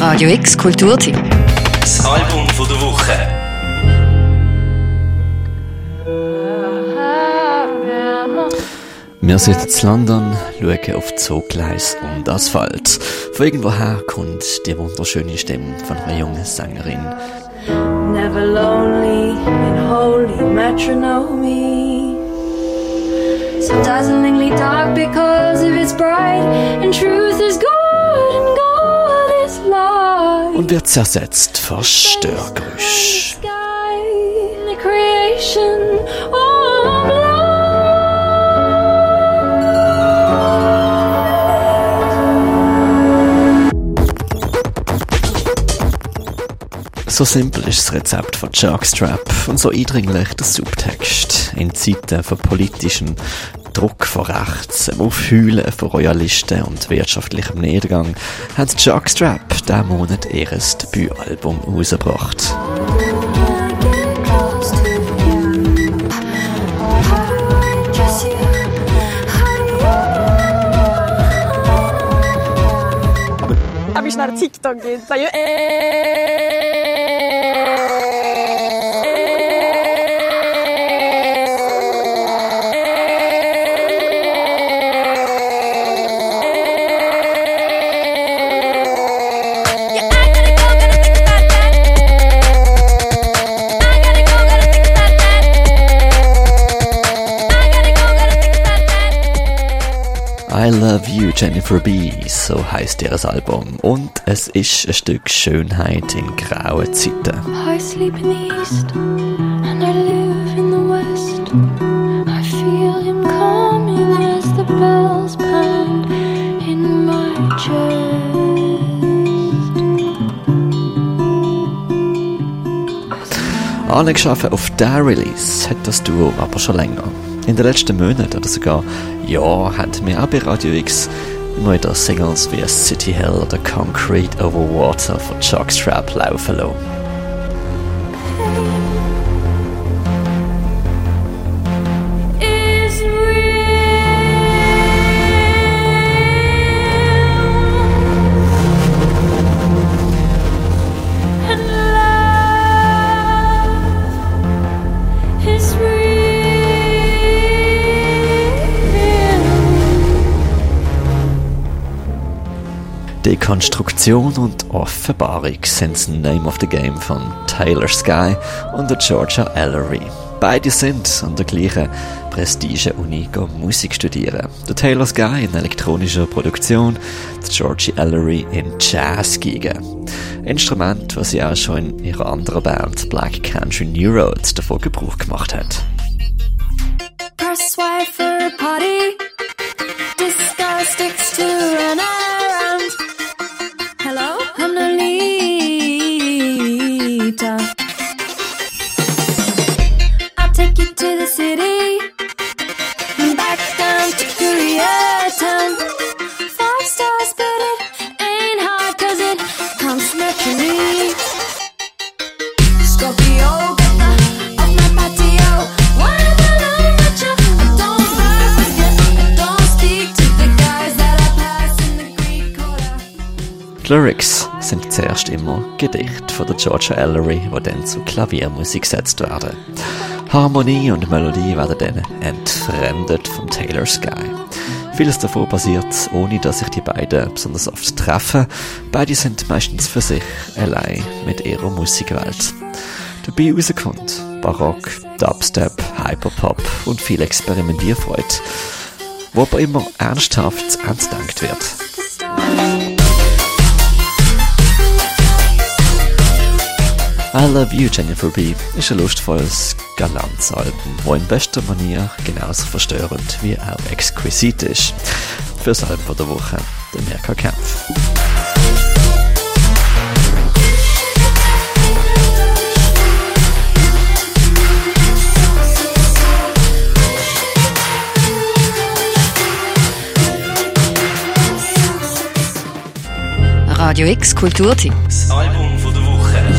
Radio X Kulturteam. Das Album von der Woche. Wir sitzen in London, schauen auf Zugleis und Asphalt. Von irgendwoher kommt die wunderschöne Stimme von einer jungen Sängerin. Never lonely in holy matrimony. So dazzlingly dark because of its bright, and truth wird zersetzt love. So simpel ist das Rezept von Jockstrap und so eindringlich der Subtext. In Zeiten von politischem Druck von rechts, dem Aufheulen von Royalisten und wirtschaftlichem Niedergang hat Jockstrap diesen Monat ihr Debütalbum rausgebracht. Habe ich nach TikTok geht. I Love You Jennifer B, so heißt ihr Album. Und es ist ein Stück Schönheit in grauen Zeiten. I sleep in the east and I live in the west. I feel him coming as the bells pound in my chest. Angeschaffen auf der Release hat das Duo aber schon länger. In den letzten Monaten oder sogar Jahren haben wir auch bei Radio X immer wieder Singles wie City Hell oder Concrete Over Water von Jockstrap laufen lassen. Dekonstruktion und Offenbarung sind das Name of the Game von Taylor Sky und der Georgia Ellery. Beide sind an der gleichen Prestige-Uni Musik studieren. Der Taylor Sky in elektronischer Produktion, der Georgia Ellery in Jazz gegen. Instrument, was sie auch schon in ihrer anderen Band Black Country New Roads davon Gebrauch gemacht hat. Press. Die Lyrics sind zuerst immer Gedichte von der Georgia Ellery, die dann zu Klaviermusik gesetzt werden. Harmonie und Melodie werden dann entfremdet vom Taylor Sky. Vieles davon passiert, ohne dass sich die beiden besonders oft treffen. Beide sind meistens für sich allein mit ihrer Musikwelt. Dabei rauskommt Barock, Dubstep, Hyperpop und viel Experimentierfreude, wo aber immer ernsthaft gedacht wird. I Love You, Jennifer B. ist ein lustvolles, galantes Album, das in bester Manier genauso verstörend wie auch exquisit ist. Fürs Album der Woche, der Mirka Kempf. Radio X Kulturteam. Das Album von der.